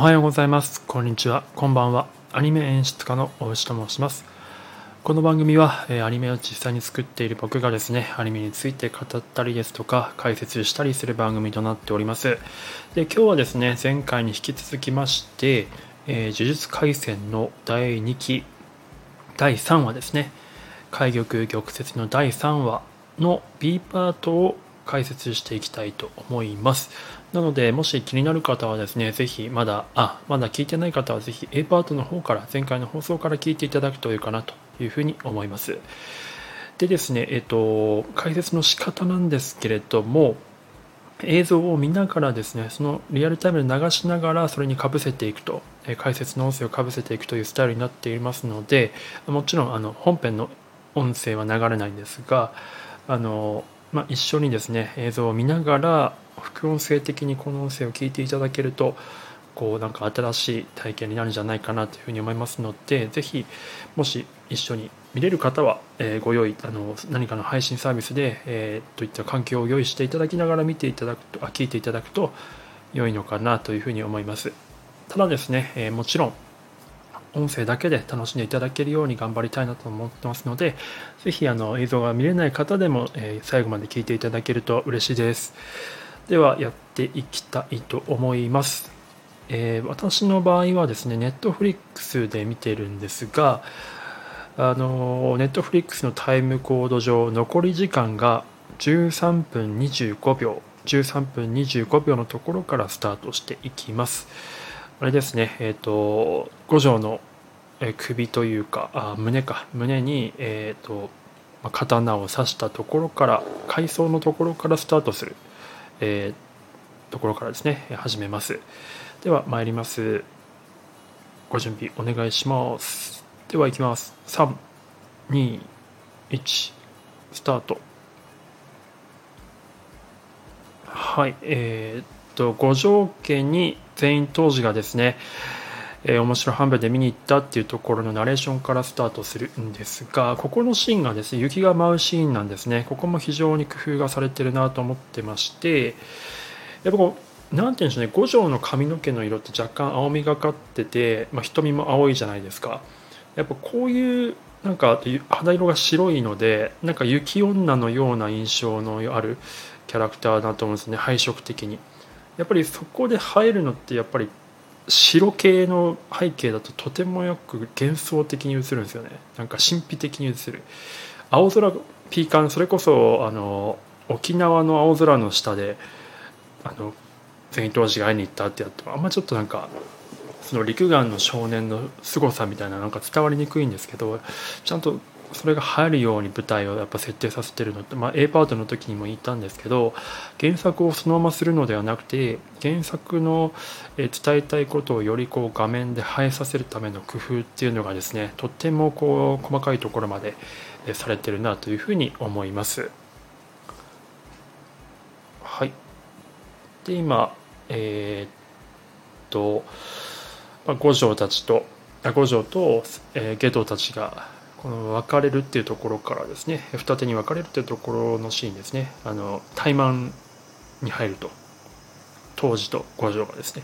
はようございます。こんにちは。こんばんは。アニメ演出家の大内と申します。この番組は、えアニメを実際に作っている僕がですね、アニメについて語ったりですとか、解説したりする番組となっております。で、今日はですね、前回に引き続きまして、えー、呪術廻戦の第2期、第3話ですね、海玉玉折の第3話の B パートを解説していきたいと思います。なので、もし気になる方はですね、ぜひまだ、あ、まだ聞いてない方はぜひ A パートの方から、前回の放送から聞いていただくといいかなというふうに思います。でですね、えっと、解説の仕方なんですけれども、映像を見ながらですね、そのリアルタイムで流しながらそれにかぶせていくと、解説の音声をかぶせていくというスタイルになっていますので、もちろんあの本編の音声は流れないんですが、あのまあ、一緒にですね映像を見ながら副音声的にこの音声を聞いていただけるとこうなんか新しい体験になるんじゃないかなというふうに思いますので是非もし一緒に見れる方は、えー、ご用意あの何かの配信サービスで、えー、といった環境を用意していただきながら見ていただくとあ聞いていただくと良いのかなというふうに思います。ただですね、えー、もちろん音声だけで楽しんでいただけるように頑張りたいなと思ってますので、ぜひあの映像が見れない方でも、え最後まで聞いていただけると嬉しいです。ではやっていきたいと思います。えー、私の場合はですね、ネットフリックスで見てるんですが、あのネットフリックスのタイムコード上、残り時間が13分25秒、13分25秒のところからスタートしていきます。あれですね、えっ、ー、と、五条の首というか、あ胸か、胸に、えっ、ー、と、刀を刺したところから、階層のところからスタートする、えー、ところからですね、始めます。では、参ります。ご準備お願いします。では、いきます。3、2、1、スタート。はい、えー、と五条家に全員当時がですね、えー、面白半分で見に行ったっていうところのナレーションからスタートするんですがここのシーンがですね雪が舞うシーンなんですね。ここも非常に工夫がされてるなと思ってましてやっぱこう何て言うんでしょうね五条の髪の毛の色って若干青みがかってて、まあ、瞳も青いじゃないですか。やっぱこういうなんか肌色が白いのでなんか雪女のような印象のあるキャラクターだと思うんですね配色的に。やっぱりそこで映えるのってやっぱり白系の背景だととてもよく幻想的に映るんですよね。なんか神秘的に映る。青空ピーカンそれこそあの沖縄の青空の下であの全員当時が会いに行ったってやってあんまちょっとなんかその陸岸の少年の凄さみたいななんか伝わりにくいんですけどちゃんとそれが入るように舞台をやっぱ設定させてるのって、まあ、A パートの時にも言ったんですけど原作をそのままするのではなくて原作の伝えたいことをよりこう画面で映えさせるための工夫っていうのがですねとってもこう細かいところまでされてるなというふうに思います。はい、で今えー、っと、まあ、五条たちと五条と、えー、下道たちがこの分かれるっていうところからですね二手に分かれるっていうところのシーンですね。あの怠慢に入ると当時と五条がですね。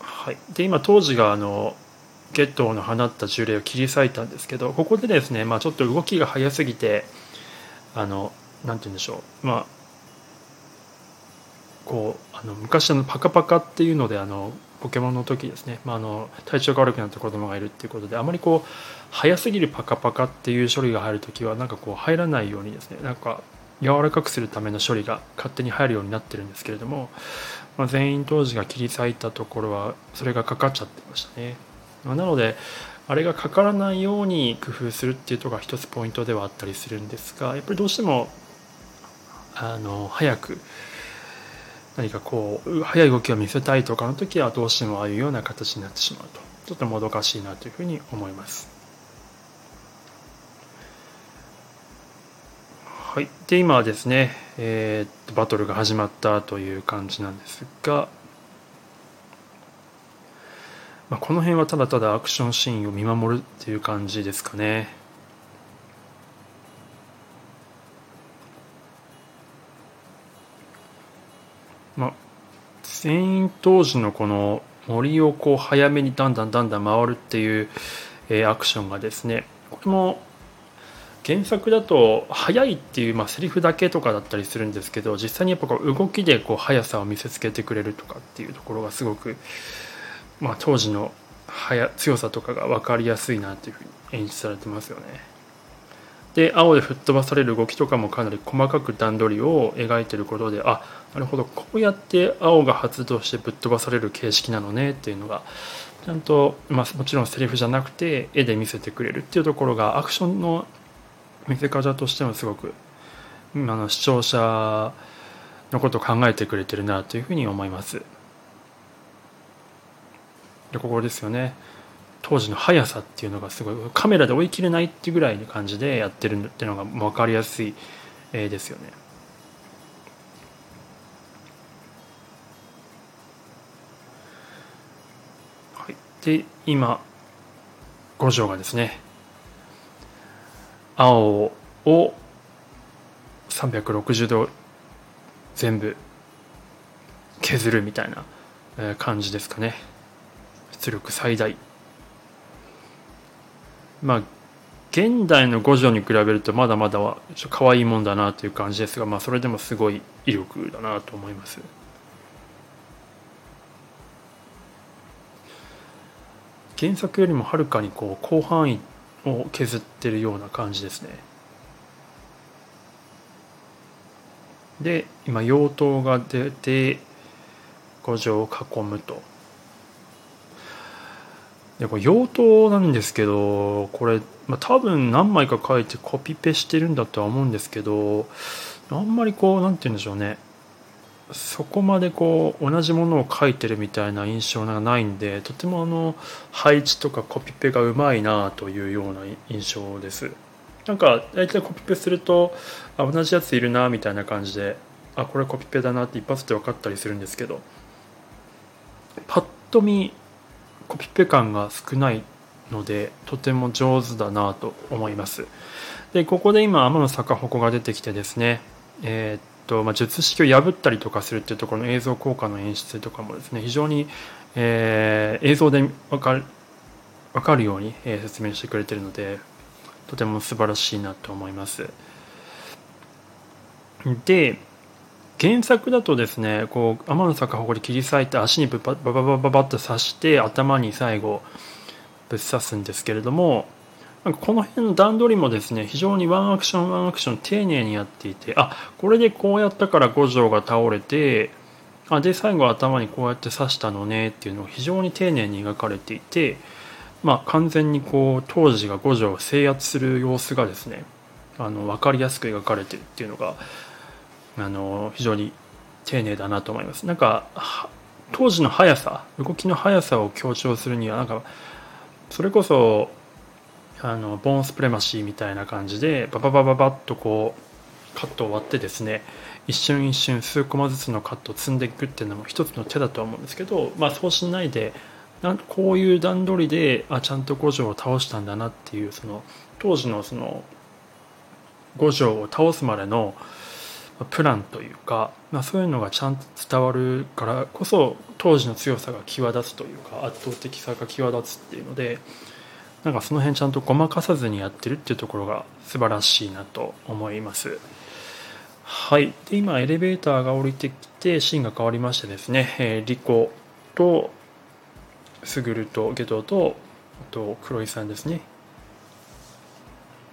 はい。で今当時があのゲットの放った呪霊を切り裂いたんですけどここでですね、まあ、ちょっと動きが速すぎてあのなんて言うんでしょう。まあこうあの昔のパカパカっていうのであのポケモンの時ですね、まあ、あの体調が悪くなった子供がいるっていうことであまりこう早すぎるパカパカっていう処理が入る時はなんかこう入らないようにですねなんか柔らかくするための処理が勝手に入るようになってるんですけれども、まあ、全員当時が切り裂いたところはそれがかかっちゃってましたね。まあ、なのであれがかからないように工夫するっていうところが一つポイントではあったりするんですがやっぱりどうしてもあの早く何かこう速い動きを見せたいとかの時はどうしてもああいうような形になってしまうとちょっともどかしいなというふうに思います。はい、で今はですね、えー、バトルが始まったという感じなんですが、まあ、この辺はただただアクションシーンを見守るっていう感じですかね。まあ船員当時のこの森をこう早めにだんだんだんだん回るっていう、えー、アクションがですねこれも原作だと速いっていう、まあ、セリフだけとかだったりするんですけど実際にやっぱこう動きでこう速さを見せつけてくれるとかっていうところがすごく、まあ、当時の速強さとかが分かりやすいなっていうふうに演出されてますよね。で青で吹っ飛ばされる動きとかもかなり細かく段取りを描いてることであなるほどこうやって青が発動してぶっ飛ばされる形式なのねっていうのがちゃんと、まあ、もちろんセリフじゃなくて絵で見せてくれるっていうところがアクションの見せ方としてもすごくあの視聴者のことを考えてくれてるなというふうに思います。でここですよね当時の速さっていうのがすごいカメラで追い切れないっていうぐらいの感じでやってるっていうのが分かりやすい絵ですよね。はい、で今五条がですね青を360度全部削るみたいな感じですかね。出力最大。まあ現代の五条に比べるとまだまだは可愛いもんだなという感じですがまあそれでもすごい威力だなと思います。原作よりもはるかにこう広範囲を削ってるような感じですね。で今妖刀が出て五条を囲むと。でこれ妖刀なんですけどこれ、まあ、多分何枚か書いてコピペしてるんだとは思うんですけどあんまりこう何て言うんでしょうね。そこまでこう同じものを書いてるみたいな印象がないんでとてもあの配置とかコピペがうまいなというような印象です。なんか大体コピペするとあ同じやついるなみたいな感じであこれコピペだなって一発で分かったりするんですけどパッと見コピペ感が少ないのでとても上手だなと思います。でここで今天の逆鉾が出てきてですねえー、と、まあ、術式を破ったりとかするっていうところの映像効果の演出とかもですね非常に、えー、映像で分かる分かるように、えー、説明してくれてるのでとても素晴らしいなと思います。で原作だとですねこう天の坂ほこり切り裂いて足にババババババッと刺して頭に最後ぶっ刺すんですけれどもなんかこの辺の段取りもですね非常にワンアクションワンアクション丁寧にやっていてあこれでこうやったから五条が倒れてあで最後頭にこうやって刺したのねっていうのを非常に丁寧に描かれていてまあ完全にこう当時が五条を制圧する様子がですねあの分かりやすく描かれてるっていうのがあの非常に丁寧だなと思います。なんか当時の速さ動きの速さを強調するにはなんかそれこそあのボーンスプレマシーみたいな感じでバババババッとこうカットを割ってですね一瞬一瞬数コマずつのカットを積んでいくっていうのも一つの手だとは思うんですけど、まあ、そうしないでなんこういう段取りであちゃんと五条を倒したんだなっていうその当時のその五条を倒すまでのプランというか、まあ、そういうのがちゃんと伝わるからこそ当時の強さが際立つというか圧倒的さが際立つっていうのでなんかその辺ちゃんとごまかさずにやってるっていうところが素晴らしいなと思います。はい。で、今エレベーターが降りてきてシーンが変わりましてですね、えー、リコとスグルとゲトとあと黒井さんですね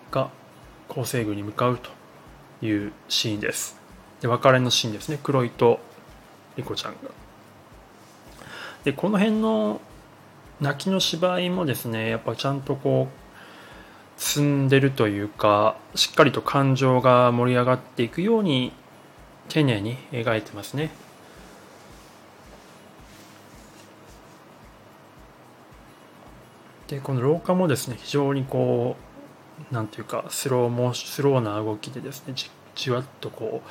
が構成軍に向かうというシーンです。で、別れのシーンですね。黒井とリコちゃんが。で、この辺の泣きの芝居もですねやっぱちゃんとこう積んでるというかしっかりと感情が盛り上がっていくように丁寧に描いてますね。でこの廊下もですね非常にこうなんていうかスローモスローな動きでですねじじわっとこう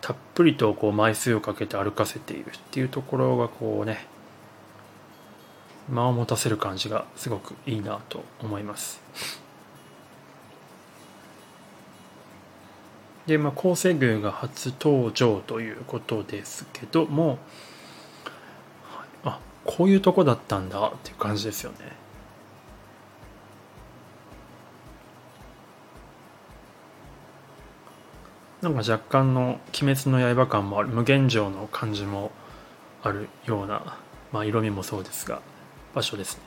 たっぷりとこう枚数をかけて歩かせているっていうところがこうね間を持たせる感じがすごくいいなと思いますで、まあ、構成宮が初登場ということですけども、あこういうとこだったんだっていう感じですよね。なんか若干の「鬼滅の刃」感もある無限城の感じもあるような、まあ、色味もそうですが場所ですね。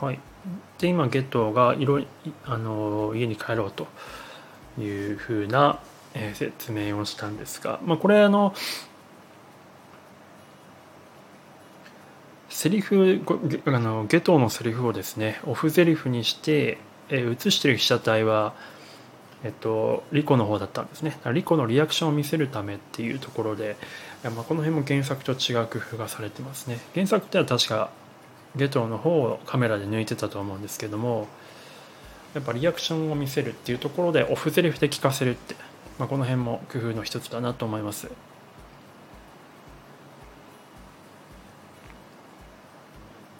はい、で今ゲットが色あの家に帰ろうというふうな、えー、説明をしたんですが、まあ、これあのセリフあのゲトのセリフをですねオフセリフにして、えー、映してる被写体は、えっと、リコの方だったんですねリコのリアクションを見せるためっていうところで、まあ、この辺も原作と違う工夫がされてますね原作では確かゲトの方をカメラで抜いてたと思うんですけどもやっぱリアクションを見せるっていうところでオフセリフで聞かせるって、まあ、この辺も工夫の一つだなと思います。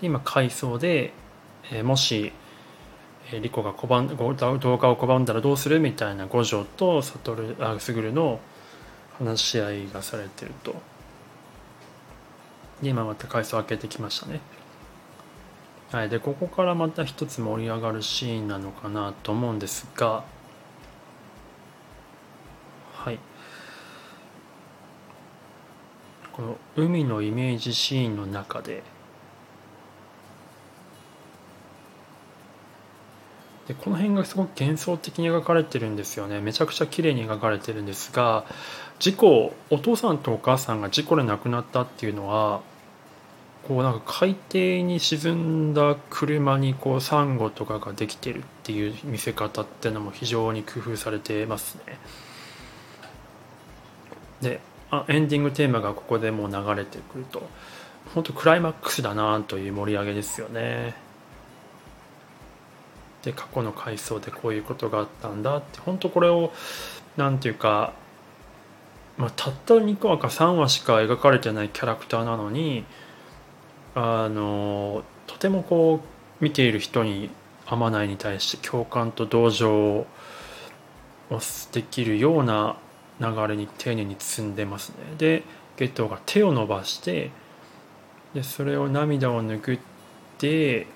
今回想で、え、もし、えー、リコが拒ん動画を拒んだらどうするみたいな五条と悟あ卓の話し合いがされてると。で今また回想開けてきましたね。はいでここからまた一つ盛り上がるシーンなのかなと思うんですが。はい。この海のイメージシーンの中ででこの辺がすごく幻想的に描かれてるんですよねめちゃくちゃ綺麗に描かれてるんですが事故お父さんとお母さんが事故で亡くなったっていうのはこうなんか海底に沈んだ車にこうサンゴとかができてるっていう見せ方っていうのも非常に工夫されてますね。であエンディングテーマがここでもう流れてくると本当クライマックスだなという盛り上げですよね。で過去の回想でこういうことがあったんだって本当これを何て言うか、まあ、たった2話か3話しか描かれてないキャラクターなのにあのとてもこう見ている人に天内に対して共感と同情をできるような流れに丁寧に包んでますね。でゲットが手を伸ばしてでそれを涙を拭って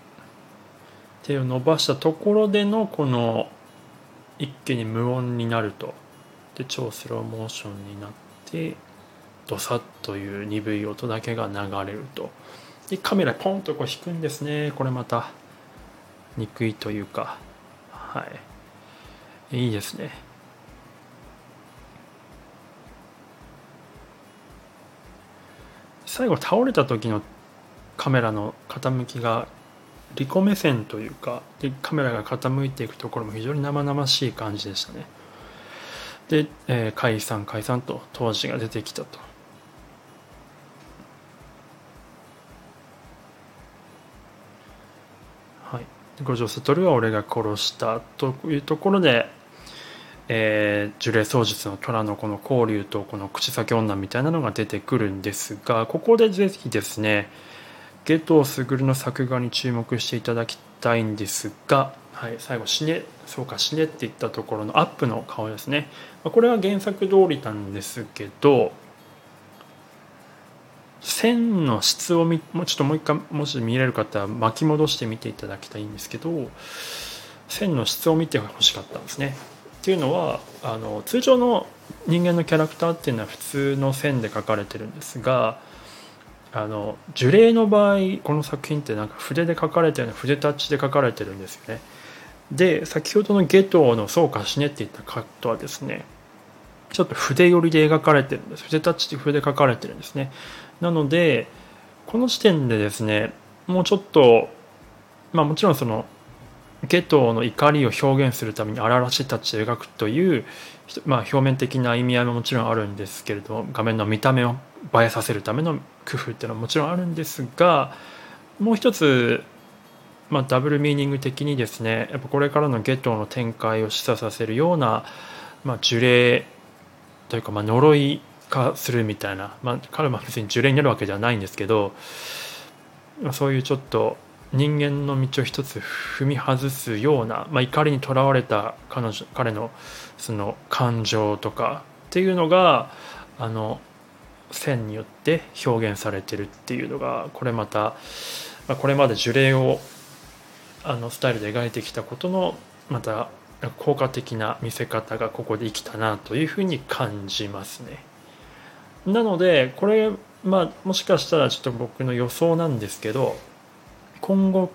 手を伸ばしたところでのこの一気に無音になると。で超スローモーションになってドサッという鈍い音だけが流れると。でカメラポンとこう引くんですね。これまた憎いというか。はい。いいですね。最後倒れた時のカメラの傾きがリコ目線というかでカメラが傾いていくところも非常に生々しい感じでしたね。で、えー、解散解散と当時が出てきたと。はい。五条悟は俺が殺したというところでえー、呪霊操術の虎のこの光龍とこの口先女みたいなのが出てくるんですがここでぜひですねゲトウグルの作画に注目していただきたいんですが、はい、最後死ねそうか死ねって言ったところのアップの顔ですねこれは原作通りなんですけど線の質をみもうちょっともう一回もし見れる方は巻き戻して見ていただきたいんですけど線の質を見てほしかったんですね。っていうのはあの通常の人間のキャラクターっていうのは普通の線で描かれてるんですがあの樹齢の場合この作品ってなんか筆で書かれてるの筆タッチで書かれてるんですよね。で先ほどのゲトの「そうかしね」って言ったカットはですねちょっと筆寄りで描かれてるんです。筆タッチで筆で書かれてるんですね。なのでこの時点でですねもうちょっとまあもちろんそのゲトの怒りを表現するために荒々しいタッチで描くという、まあ、表面的な意味合いももちろんあるんですけれど画面の見た目を映えさせるための工夫っていうのはもちろんあるんですがもう一つ、まあ、ダブルミーニング的にですねやっぱこれからのゲトの展開を示唆させるような、まあ、呪霊というか、まあ、呪い化するみたいな、まあ、彼は別に呪霊になるわけではないんですけど、まあ、そういうちょっと人間の道を一つ踏み外すような、まあ、怒りにとらわれた彼女彼のその感情とかっていうのがあの線によって表現されてるっていうのがこれまた、まあ、これまで呪霊をあのスタイルで描いてきたことのまた効果的な見せ方がここで生きたなというふうに感じますね。なのでこれまあもしかしたらちょっと僕の予想なんですけど今後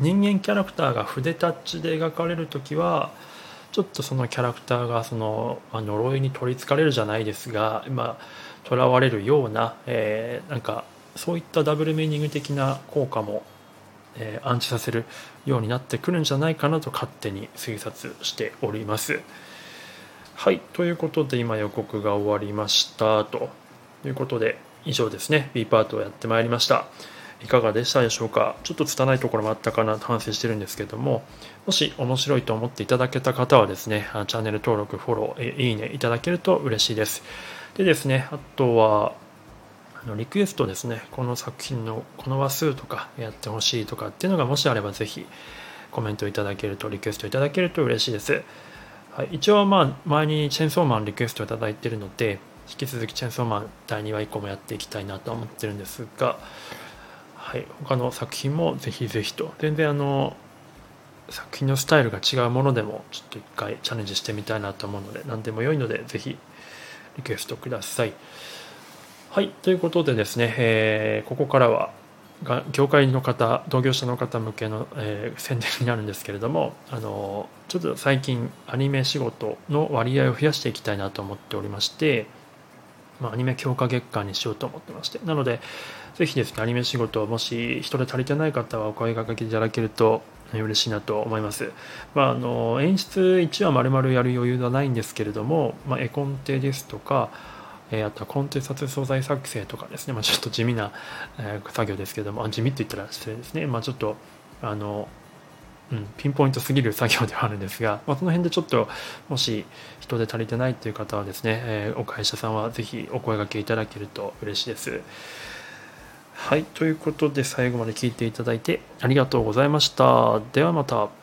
人間キャラクターが筆タッチで描かれる時はちょっとそのキャラクターがその、まあ、呪いに取りつかれるじゃないですがまあ囚われるような、えー、なんかそういったダブルミーニング的な効果も、えー、暗示させるようになってくるんじゃないかなと勝手に推察しております。はいということで今予告が終わりましたということで以上ですね B パートをやってまいりました。いかがでしたでしょうか？ちょっと拙いところもあったかなと反省してるんですけどももし面白いと思っていただけた方はですねチャンネル登録フォローいいねいただけると嬉しいですでですねあとはあのリクエストですね。この作品のこの話数とかやってほしいとかっていうのがもしあればぜひコメントいただけるとリクエストいただけると嬉しいです、はい、一応まあ前にチェンソーマンリクエストいただいてるので引き続きチェンソーマン第2話以降もやっていきたいなと思ってるんですがはい、他の作品もぜひぜひと。全然あの作品のスタイルが違うものでもちょっと一回チャレンジしてみたいなと思うので何でも良いのでぜひリクエストください。はいということでですね、えー、ここからは業界の方同業者の方向けの、えー、宣伝になるんですけれどもあのちょっと最近アニメ仕事の割合を増やしていきたいなと思っておりまして、まあ、アニメ強化月間にしようと思ってましてなのでぜひですね、アニメ仕事を、もし人で足りてない方はお声がけいただけると嬉しいなと思います。まあ、あの演出1話丸々やる余裕はないんですけれども、まあ、絵コンテですとか、えー、あとはコンテ撮素材作成とかですね、まあ、ちょっと地味な、えー、作業ですけれども、地味って言ったら失礼ですね、まあ、ちょっとあの、うん、ピンポイントすぎる作業ではあるんですが、まあ、その辺でちょっともし人で足りてないという方はですね、えー、お会社さんはぜひお声がけいただけると嬉しいです。はい、ということで最後まで聞いていただいてありがとうございました。ではまた。